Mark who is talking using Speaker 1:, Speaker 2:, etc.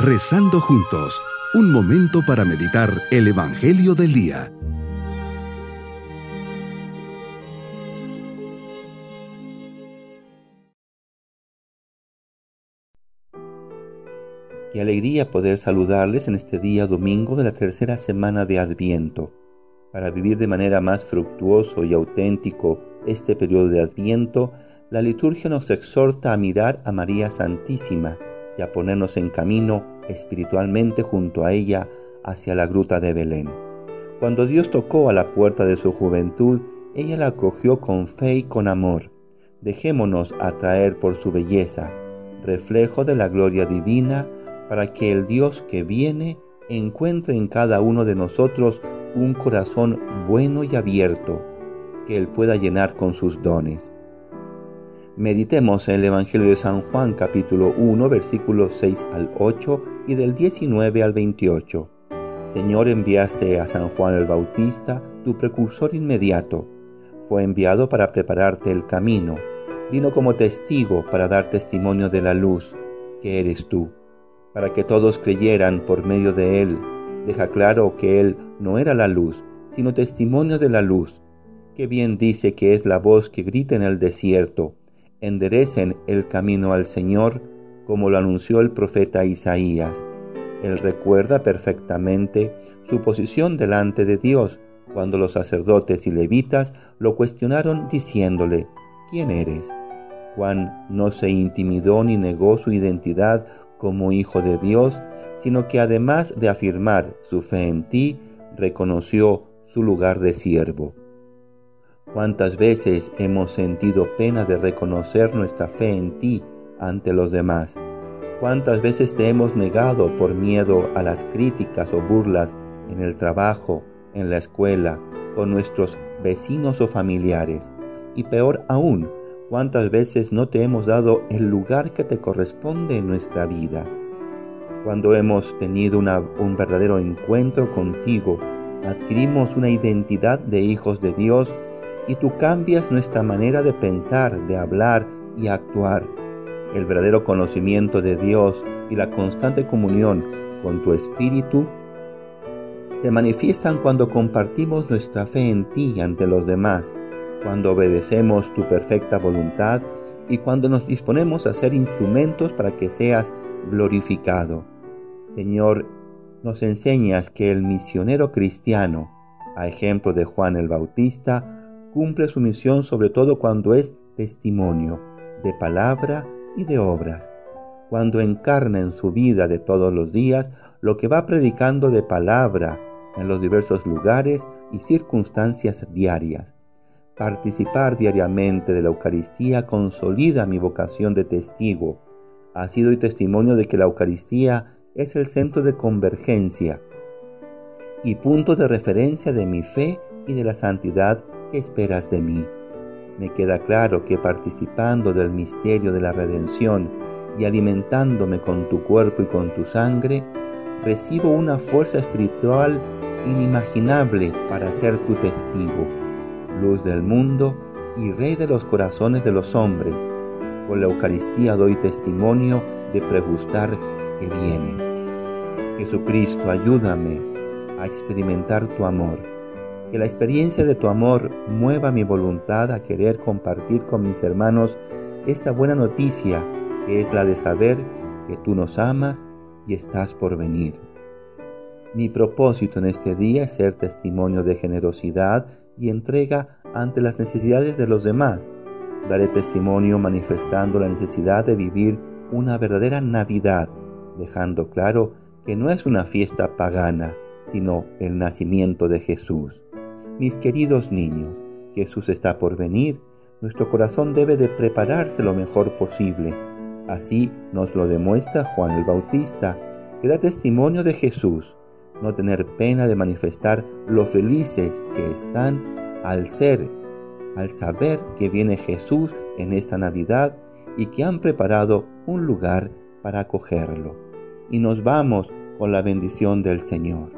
Speaker 1: Rezando juntos, un momento para meditar el Evangelio del Día.
Speaker 2: Qué alegría poder saludarles en este día domingo de la tercera semana de Adviento. Para vivir de manera más fructuoso y auténtico este periodo de Adviento, la liturgia nos exhorta a mirar a María Santísima y a ponernos en camino espiritualmente junto a ella hacia la gruta de Belén. Cuando Dios tocó a la puerta de su juventud, ella la acogió con fe y con amor. Dejémonos atraer por su belleza, reflejo de la gloria divina, para que el Dios que viene encuentre en cada uno de nosotros un corazón bueno y abierto, que Él pueda llenar con sus dones. Meditemos en el Evangelio de San Juan capítulo 1 versículos 6 al 8 y del 19 al 28. Señor, enviaste a San Juan el Bautista, tu precursor inmediato. Fue enviado para prepararte el camino. Vino como testigo para dar testimonio de la luz, que eres tú, para que todos creyeran por medio de él. Deja claro que él no era la luz, sino testimonio de la luz. Qué bien dice que es la voz que grita en el desierto enderecen el camino al Señor, como lo anunció el profeta Isaías. Él recuerda perfectamente su posición delante de Dios cuando los sacerdotes y levitas lo cuestionaron diciéndole, ¿quién eres? Juan no se intimidó ni negó su identidad como hijo de Dios, sino que además de afirmar su fe en ti, reconoció su lugar de siervo. ¿Cuántas veces hemos sentido pena de reconocer nuestra fe en ti ante los demás? ¿Cuántas veces te hemos negado por miedo a las críticas o burlas en el trabajo, en la escuela, con nuestros vecinos o familiares? Y peor aún, ¿cuántas veces no te hemos dado el lugar que te corresponde en nuestra vida? Cuando hemos tenido un verdadero encuentro contigo, adquirimos una identidad de hijos de Dios y tú cambias nuestra manera de pensar, de hablar y actuar. El verdadero conocimiento de Dios y la constante comunión con tu Espíritu se manifiestan cuando compartimos nuestra fe en ti ante los demás, cuando obedecemos tu perfecta voluntad y cuando nos disponemos a ser instrumentos para que seas glorificado. Señor, nos enseñas que el misionero cristiano, a ejemplo de Juan el Bautista, cumple su misión sobre todo cuando es testimonio de palabra y de obras, cuando encarna en su vida de todos los días lo que va predicando de palabra en los diversos lugares y circunstancias diarias. Participar diariamente de la Eucaristía consolida mi vocación de testigo. Ha sido y testimonio de que la Eucaristía es el centro de convergencia y punto de referencia de mi fe y de la santidad ¿qué esperas de mí? Me queda claro que participando del misterio de la redención y alimentándome con tu cuerpo y con tu sangre, recibo una fuerza espiritual inimaginable para ser tu testigo, luz del mundo y rey de los corazones de los hombres. Con la Eucaristía doy testimonio de pregustar que vienes. Jesucristo, ayúdame a experimentar tu amor que la experiencia de tu amor mueva mi voluntad a querer compartir con mis hermanos esta buena noticia que es la de saber que tú nos amas y estás por venir. Mi propósito en este día es ser testimonio de generosidad y entrega ante las necesidades de los demás. Daré testimonio manifestando la necesidad de vivir una verdadera Navidad, dejando claro que no es una fiesta pagana, sino el nacimiento de Jesús. Mis queridos niños, Jesús está por venir, nuestro corazón debe de prepararse lo mejor posible. Así nos lo demuestra Juan el Bautista, que da testimonio de Jesús, no tener pena de manifestar lo felices que están al ser, al saber que viene Jesús en esta Navidad y que han preparado un lugar para acogerlo. Y nos vamos con la bendición del Señor